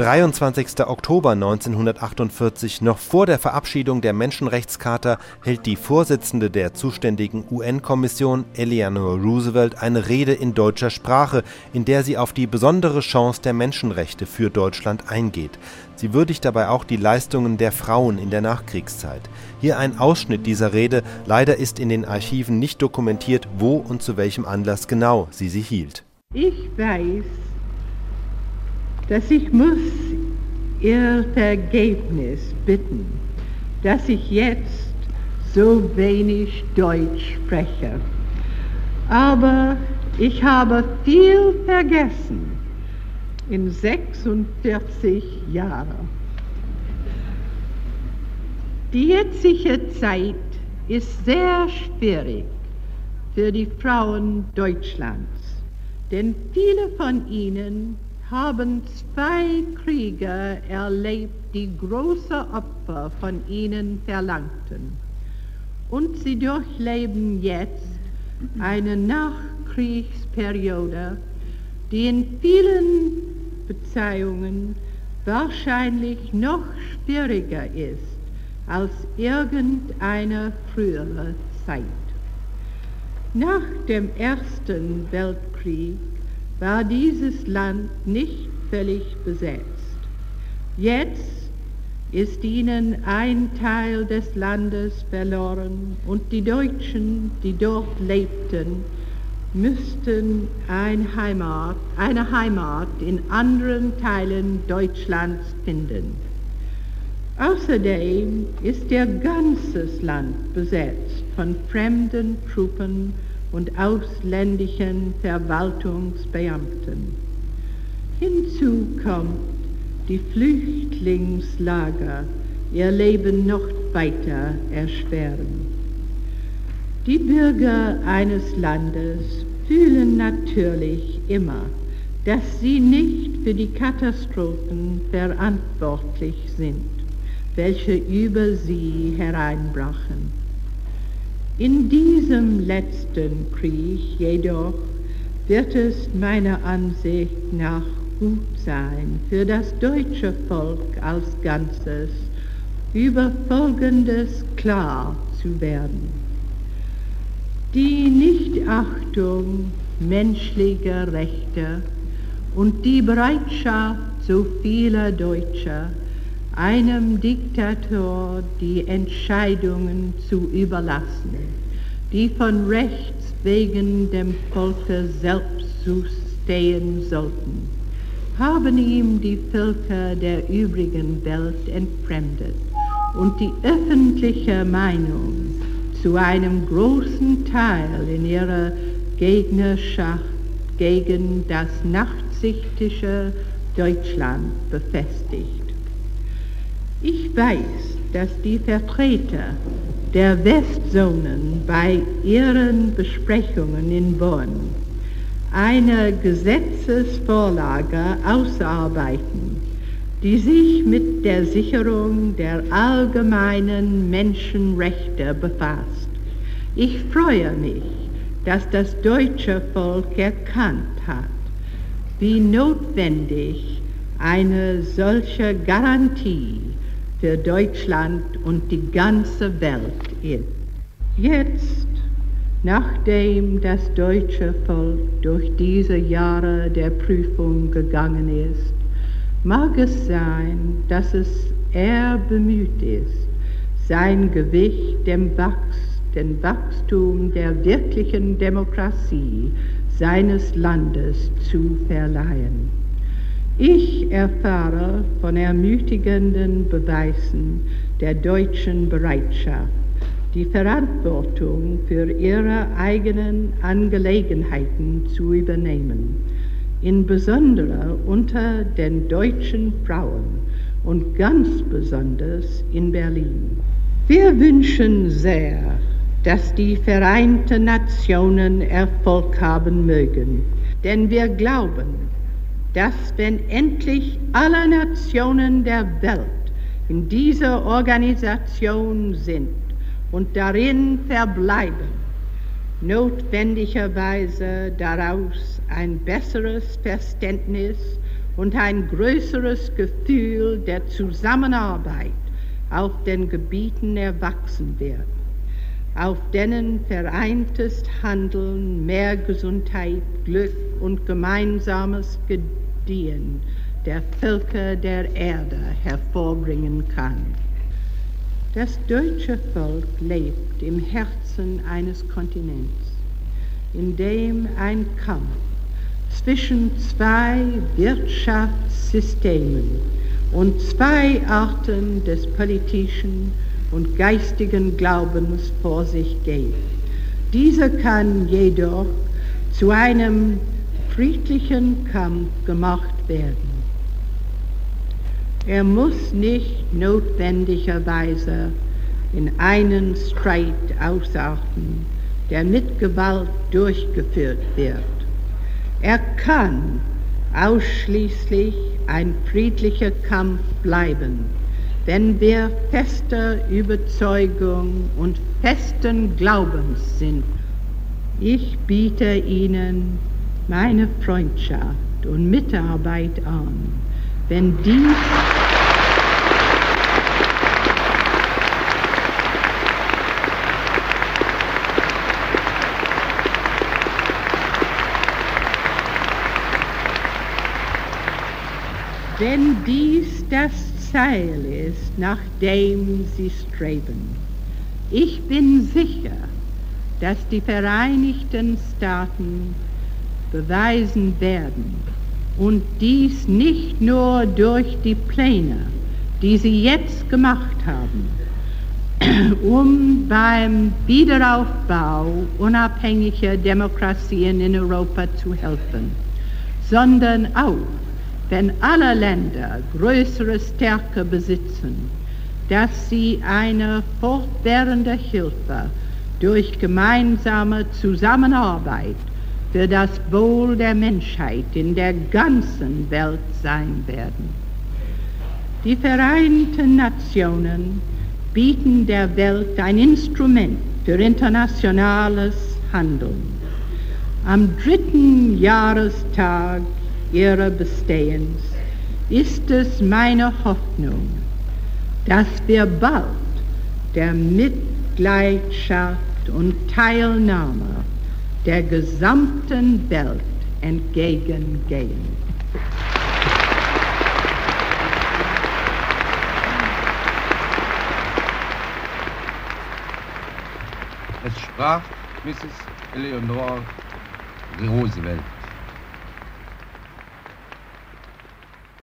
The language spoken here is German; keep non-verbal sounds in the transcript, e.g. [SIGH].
23. Oktober 1948, noch vor der Verabschiedung der Menschenrechtscharta, hält die Vorsitzende der zuständigen UN-Kommission, Eleanor Roosevelt, eine Rede in deutscher Sprache, in der sie auf die besondere Chance der Menschenrechte für Deutschland eingeht. Sie würdigt dabei auch die Leistungen der Frauen in der Nachkriegszeit. Hier ein Ausschnitt dieser Rede, leider ist in den Archiven nicht dokumentiert, wo und zu welchem Anlass genau sie sie hielt. Ich weiß, dass ich muss Ihr Vergebnis bitten, dass ich jetzt so wenig Deutsch spreche. Aber ich habe viel vergessen in 46 Jahren. Die jetzige Zeit ist sehr schwierig für die Frauen Deutschlands, denn viele von ihnen haben zwei Kriege erlebt, die große Opfer von ihnen verlangten. Und sie durchleben jetzt eine Nachkriegsperiode, die in vielen Beziehungen wahrscheinlich noch schwieriger ist als irgendeine frühere Zeit. Nach dem Ersten Weltkrieg war dieses Land nicht völlig besetzt. Jetzt ist ihnen ein Teil des Landes verloren und die Deutschen, die dort lebten, müssten ein Heimat, eine Heimat in anderen Teilen Deutschlands finden. Außerdem ist ihr ganzes Land besetzt von fremden Truppen und ausländischen Verwaltungsbeamten. Hinzu kommt, die Flüchtlingslager ihr Leben noch weiter erschweren. Die Bürger eines Landes fühlen natürlich immer, dass sie nicht für die Katastrophen verantwortlich sind, welche über sie hereinbrachen. In diesem letzten Krieg jedoch wird es meiner Ansicht nach gut sein, für das deutsche Volk als Ganzes über Folgendes klar zu werden. Die Nichtachtung menschlicher Rechte und die Bereitschaft so vieler Deutscher, einem Diktator die Entscheidungen zu überlassen, die von Rechts wegen dem Volke selbst stehen sollten, haben ihm die Völker der übrigen Welt entfremdet und die öffentliche Meinung zu einem großen Teil in ihrer Gegnerschaft gegen das nachsichtige Deutschland befestigt. Ich weiß, dass die Vertreter der Westzonen bei ihren Besprechungen in Bonn eine Gesetzesvorlage ausarbeiten, die sich mit der Sicherung der allgemeinen Menschenrechte befasst. Ich freue mich, dass das deutsche Volk erkannt hat, wie notwendig eine solche Garantie für Deutschland und die ganze Welt ist. Jetzt, nachdem das deutsche Volk durch diese Jahre der Prüfung gegangen ist, mag es sein, dass es eher bemüht ist, sein Gewicht dem Wachs, dem Wachstum der wirklichen Demokratie seines Landes zu verleihen. Ich erfahre von ermutigenden Beweisen der deutschen Bereitschaft, die Verantwortung für ihre eigenen Angelegenheiten zu übernehmen, insbesondere unter den deutschen Frauen und ganz besonders in Berlin. Wir wünschen sehr, dass die Vereinten Nationen Erfolg haben mögen, denn wir glauben, dass wenn endlich alle Nationen der Welt in dieser Organisation sind und darin verbleiben, notwendigerweise daraus ein besseres Verständnis und ein größeres Gefühl der Zusammenarbeit auf den Gebieten erwachsen wird, auf denen vereintes Handeln mehr Gesundheit, Glück und gemeinsames Gediehen der Völker der Erde hervorbringen kann. Das deutsche Volk lebt im Herzen eines Kontinents, in dem ein Kampf zwischen zwei Wirtschaftssystemen und zwei Arten des politischen und geistigen Glaubens vor sich geht. Dieser kann jedoch zu einem friedlichen Kampf gemacht werden. Er muss nicht notwendigerweise in einen Streit ausarten, der mit Gewalt durchgeführt wird. Er kann ausschließlich ein friedlicher Kampf bleiben, wenn wir fester Überzeugung und festen Glaubens sind. Ich biete Ihnen meine Freundschaft und Mitarbeit an, wenn dies wenn dies das Ziel ist, nach dem sie streben. Ich bin sicher, dass die Vereinigten Staaten beweisen werden, und dies nicht nur durch die Pläne, die sie jetzt gemacht haben, [CLEARS THROAT] um beim Wiederaufbau unabhängiger Demokratien in Europa zu helfen, sondern auch wenn alle Länder größere Stärke besitzen, dass sie eine fortwährende Hilfe durch gemeinsame Zusammenarbeit für das Wohl der Menschheit in der ganzen Welt sein werden. Die Vereinten Nationen bieten der Welt ein Instrument für internationales Handeln. Am dritten Jahrestag ihrer Bestehens ist es meine Hoffnung, dass wir bald der Mitgliedschaft und Teilnahme der gesamten Welt entgegengehen. Es sprach Mrs. Eleanor Roosevelt.